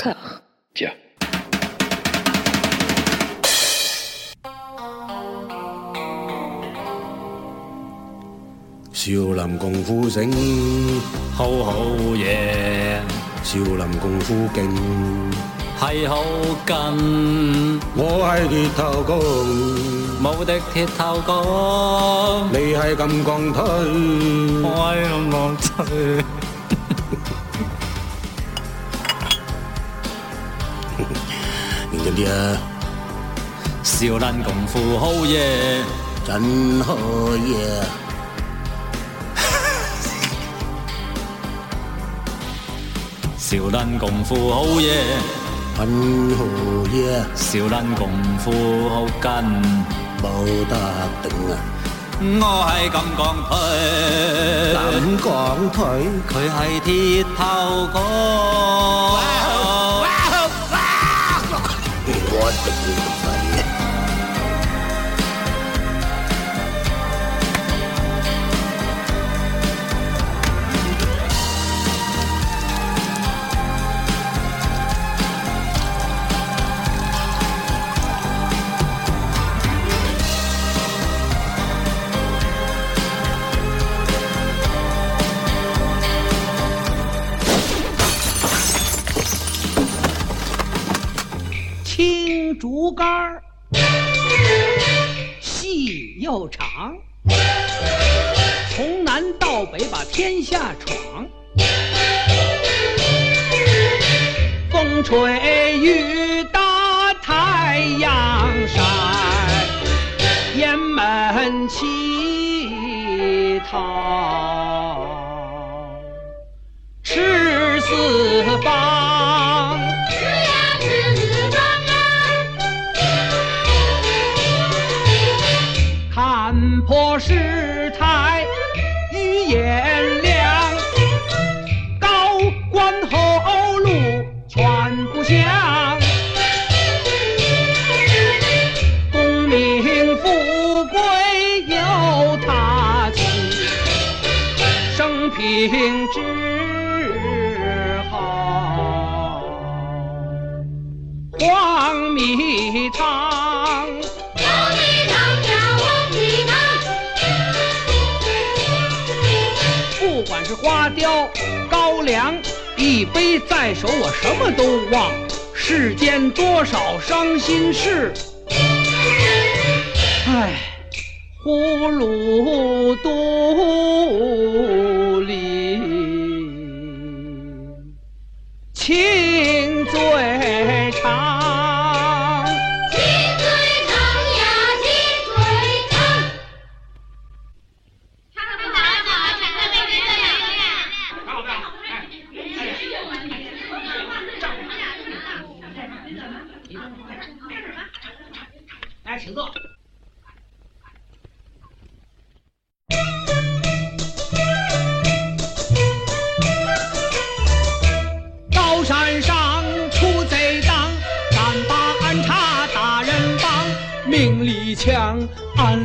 靠，听。少林功夫醒，好好耶。少林功夫劲，系好劲。我系铁头功，冇的铁头功。你系金刚腿，我系钢铁。呀，少林功夫好耶，真好耶！少林功夫好耶，真好耶。少林功夫好紧，冇大度，我系金刚腿，金刚腿，佢系铁头哥。Thank you. 杆细又长，从南到北把天下闯。风吹雨打太阳晒，雁门奇桃吃四方。雕高粱，一杯在手，我什么都忘。世间多少伤心事，唉，葫芦独里情。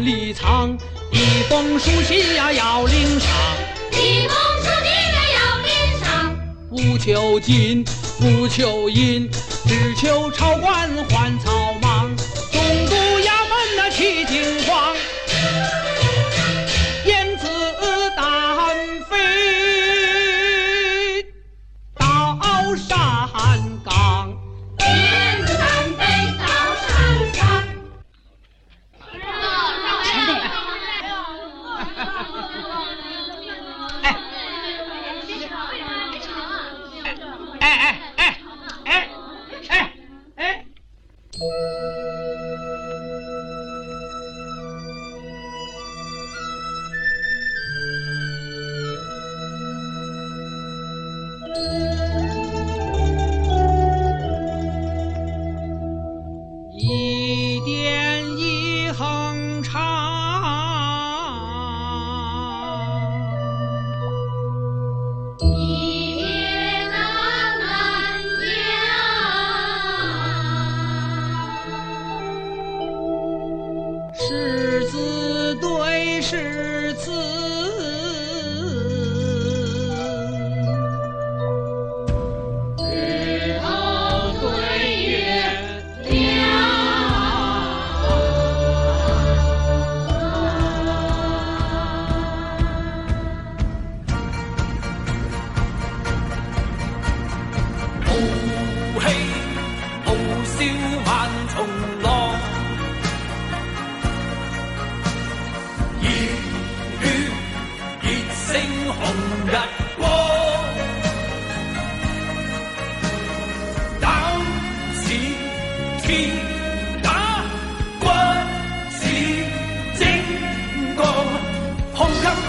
里藏一封书信呀，要领赏；一封书信呀，要领赏。不求金，不求银，只求朝官还朝。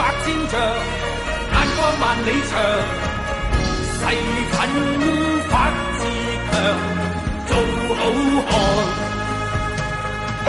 百千丈，眼光万里长，誓奋发自强，做好汉。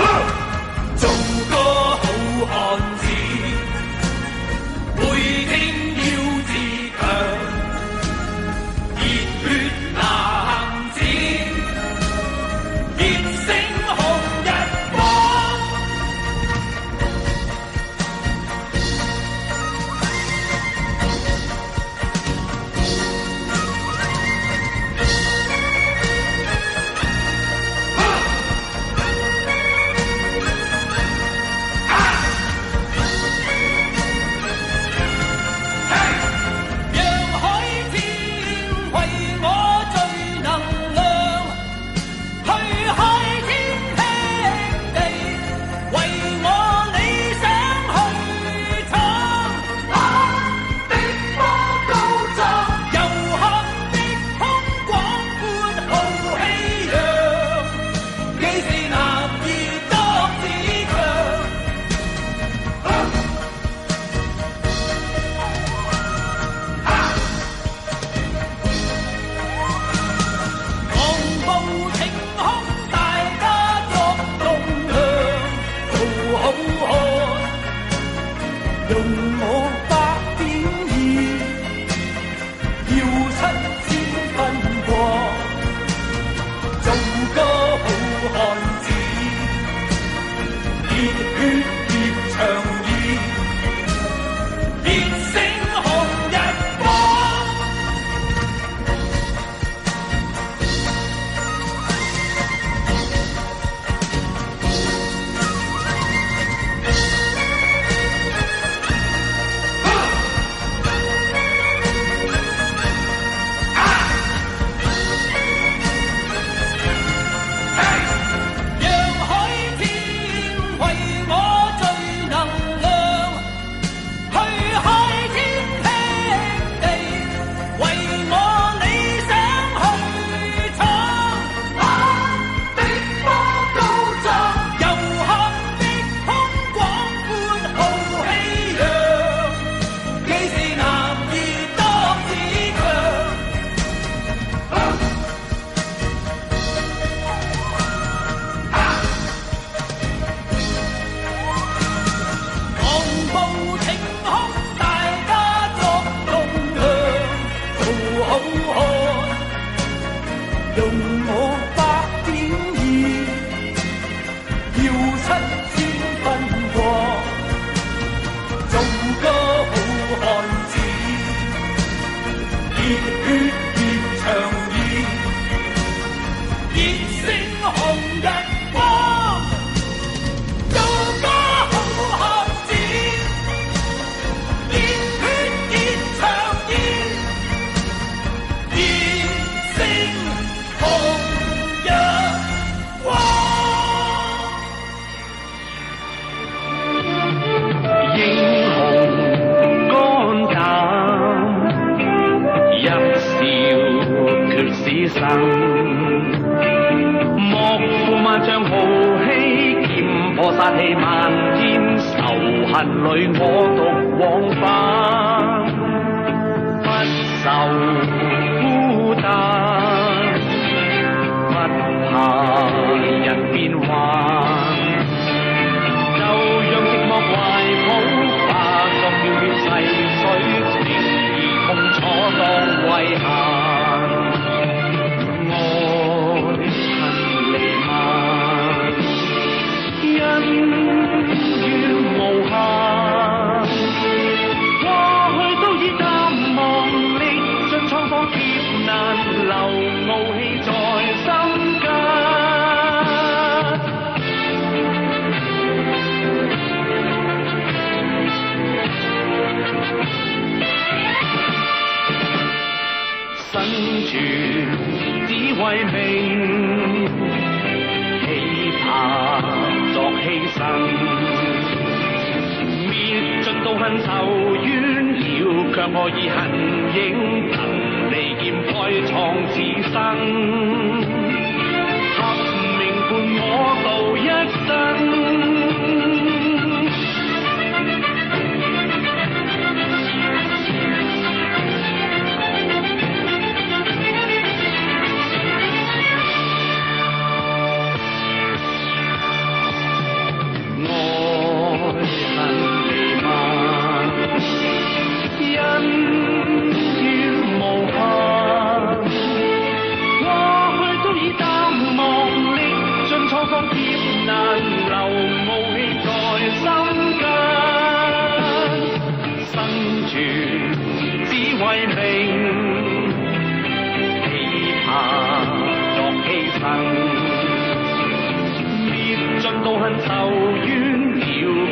恨仇怨了，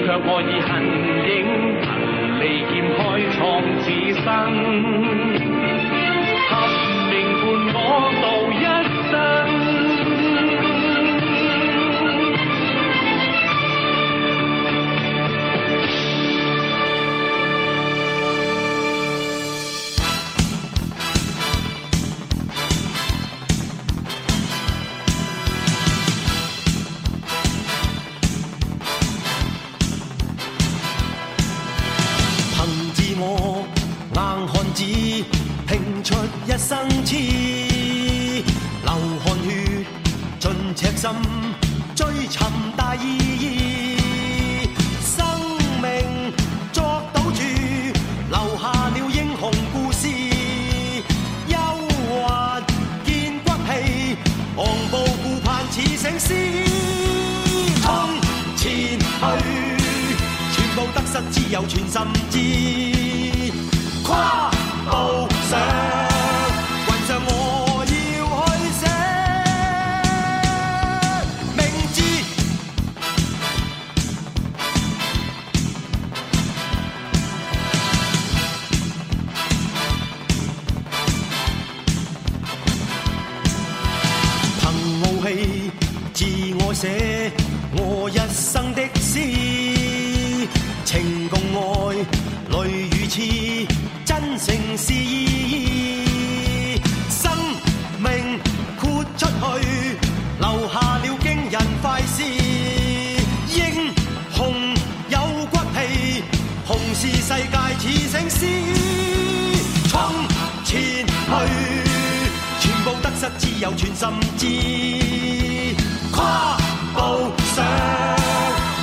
却爱已恨影，利剑开创此生，合命伴我度一生。得失自由全心知，跨步上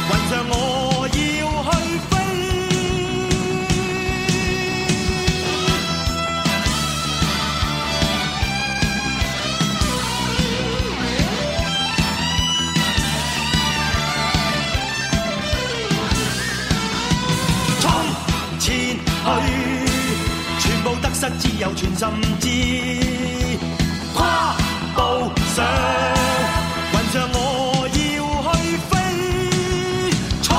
云上，我要去飞。冲前去，全部得失自由全心知。云上我要去飞，冲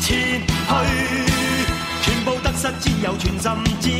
前去，全部得失自由全心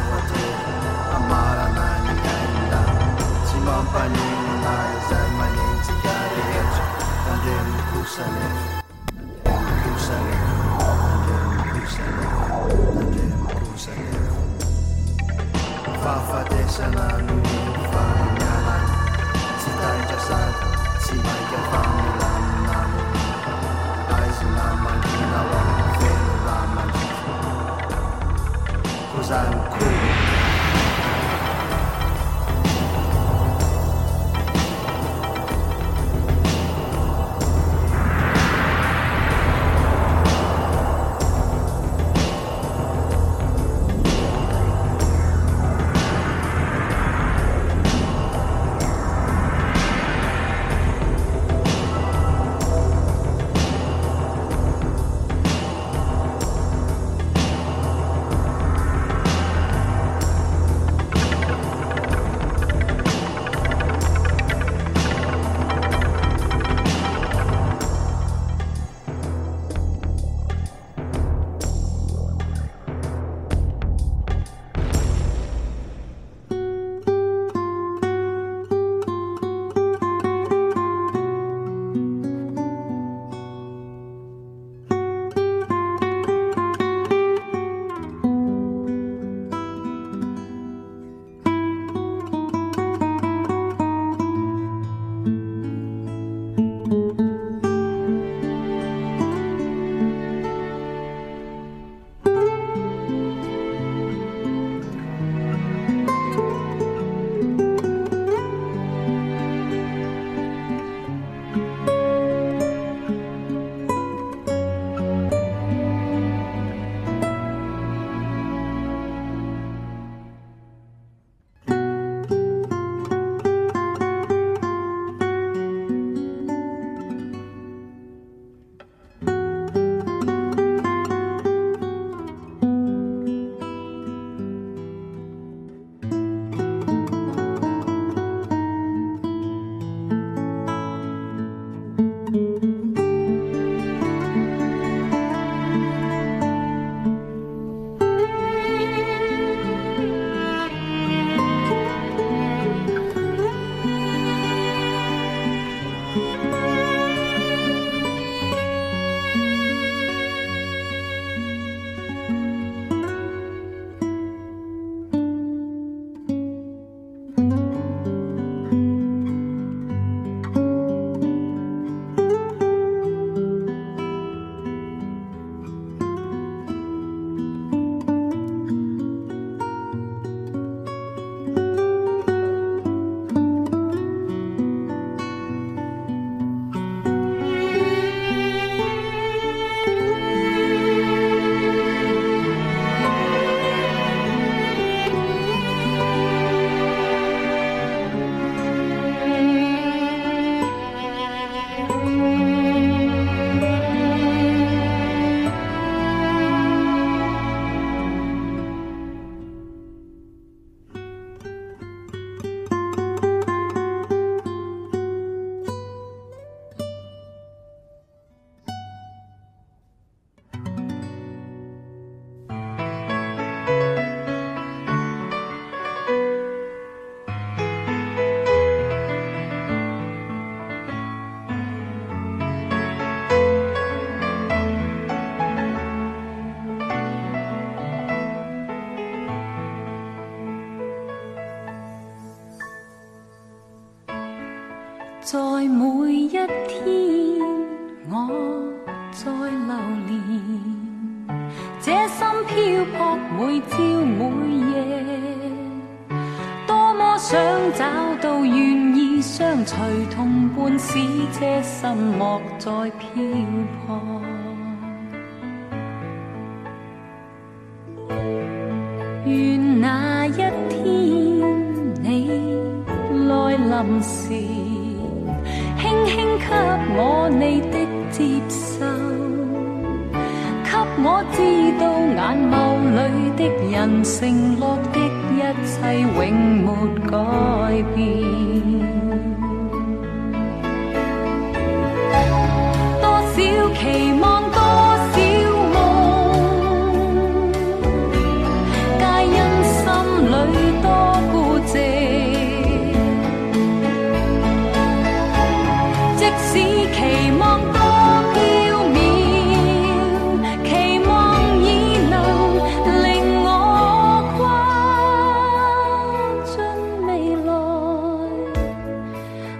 fafatesananon fanana tsirantrasa tsinadafamilaninano azinamatinaanqeo lama tozany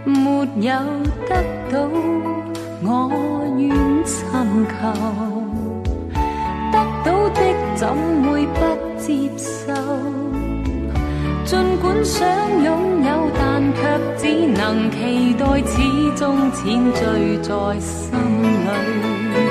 没有得到，我愿寻求。得到的怎会不接受？尽管想拥有，但却只能期待，始终浅醉在心里。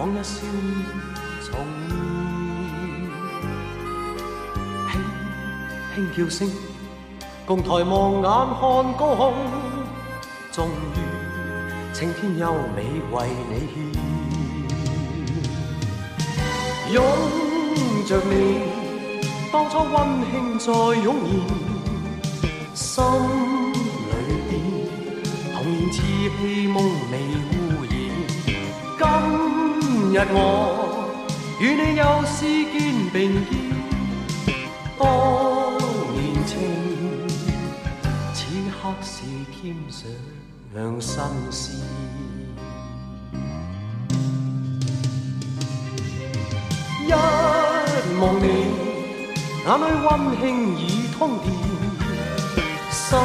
往日笑面重现，轻轻叫声，共抬望眼看高空，终于青天优美为你献。拥着你，当初温馨再涌现，心里边童年稚气梦未污染。今日我与你又肩并肩，当年情，此刻是添上两心事。一望你，眼里温馨已通电，心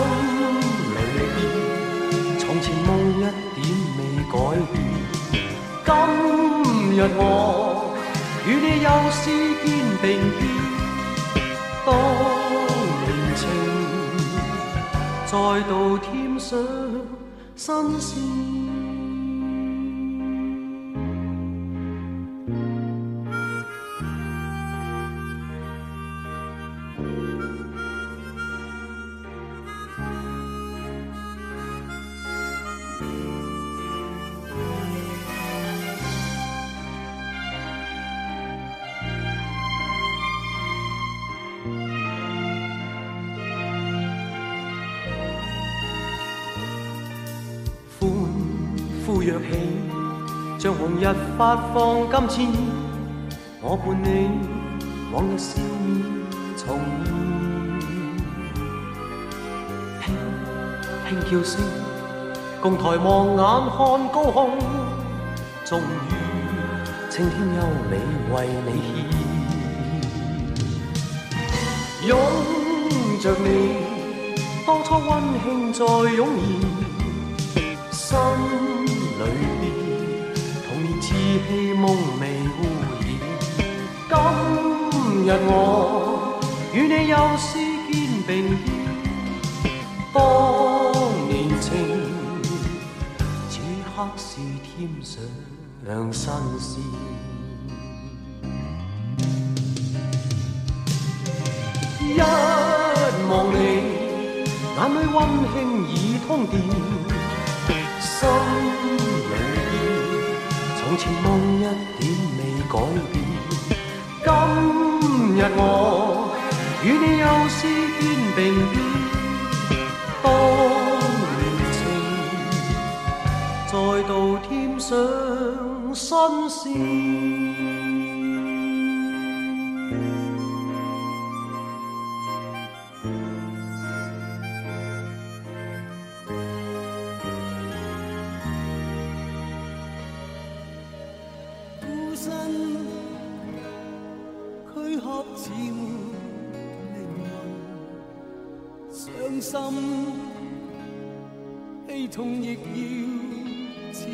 里边从前梦一点未改变。今日我与你又肩并肩，当年情再度添上新鲜。若起，像红日发放，金箭。我伴你，往日笑面重现。轻轻叫声，共抬望眼看高空，终于青天优美为你献。拥着你，当初温馨再涌现。依稀梦寐如烟，今日我与你又视肩并肩，当年情，此刻是添上新丝。一望你，眼里温馨已通电，心里。旧情梦一点未改变，今日我与你又诗篇并肩，当年情再度添上新鲜。似没灵魂，伤心，悲痛亦要自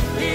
of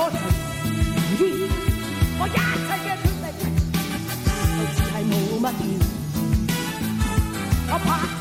我一切嘅决定，都系冇乜意。我怕。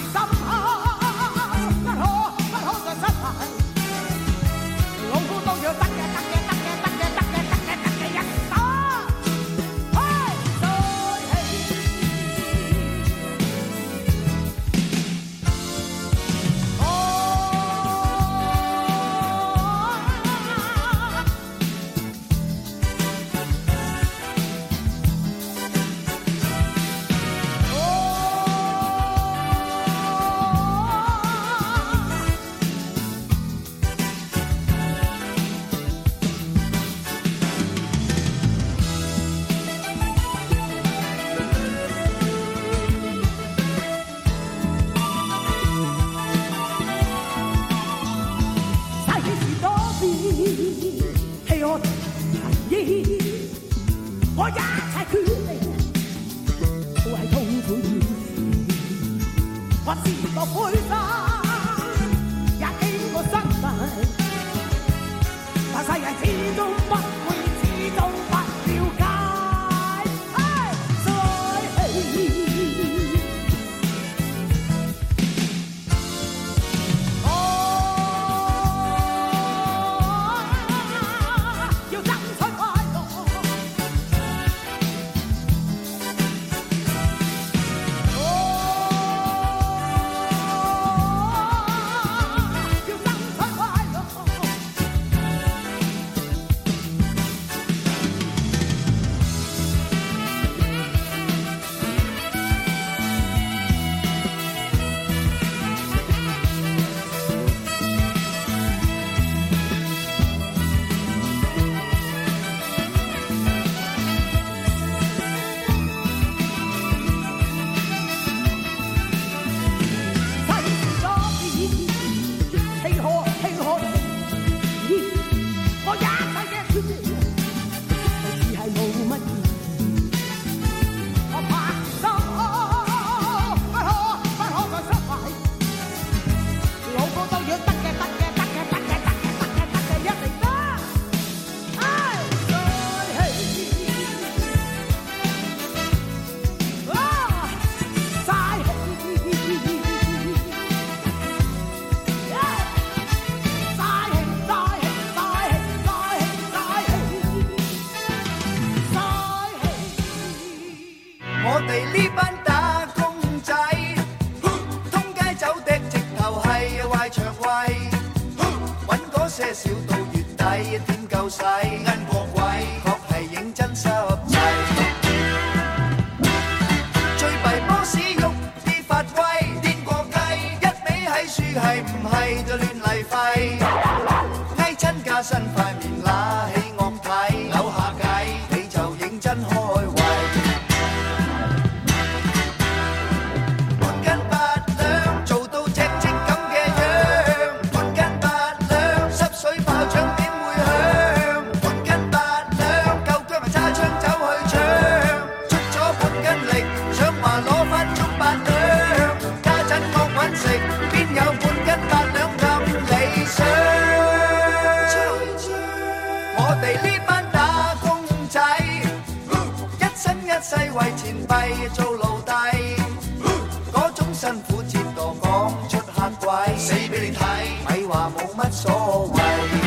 哋呢班打工仔，一生一世为钱币做奴隶，嗰种辛苦折堕讲出吓鬼，死俾你睇，咪话冇乜所谓。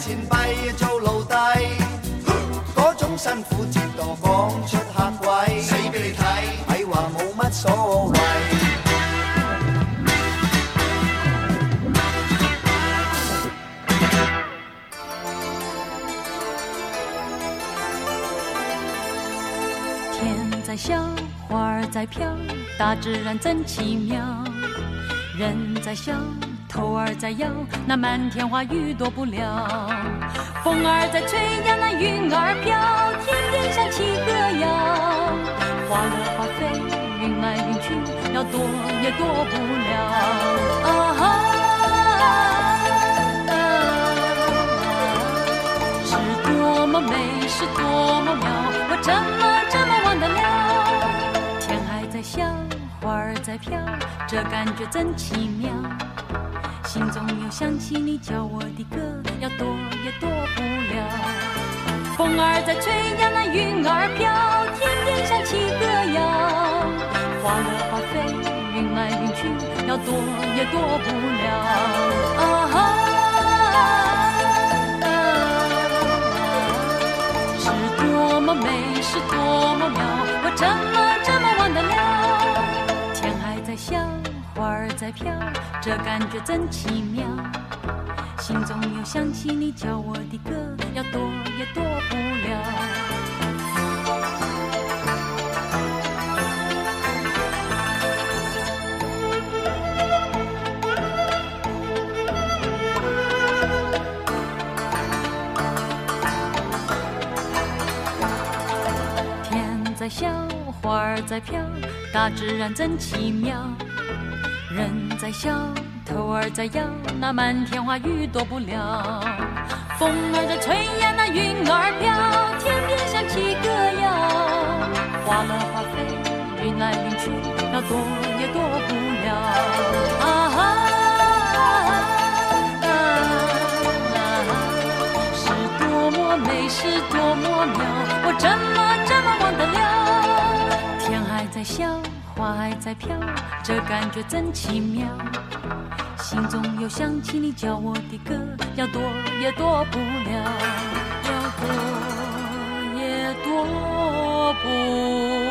前辈做奴弟，嗰种辛苦折堕讲出客位，死俾你睇，咪话冇乜所谓。天在笑，花儿在飘，大自然真奇妙。人在笑，头儿在摇。那漫天花雨躲不了，风儿在吹呀，那云儿飘，天天响起歌谣。花儿花飞，云来云去，要躲也躲不了。啊哈！是多么美，是多么妙，我怎么这么忘得了？天还在笑，花儿在飘，这感觉真奇妙。心中又想起你教我的歌，要躲也躲不了。风儿在吹呀，那云儿飘，天天响起歌谣。花儿花飞，云来云去，要躲也躲不了。啊，是多么美，是多么妙，我怎么找？在飘，这感觉真奇妙。心中又想起你教我的歌，要躲也躲不了。天在笑，花儿在飘，大自然真奇妙。在笑，头儿在摇，那满天花雨躲不了。风儿在吹呀，那云儿飘，天边响起歌谣。花落花飞，云来云去，那躲也躲不了。啊啊啊啊是多么美，是多么妙，我怎么这么忘得了？天还在笑。花还在飘，这感觉真奇妙。心中又想起你教我的歌，要躲也躲不了，要躲也躲不。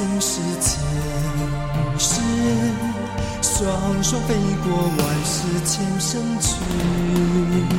今世前世，双双飞过万世千生去。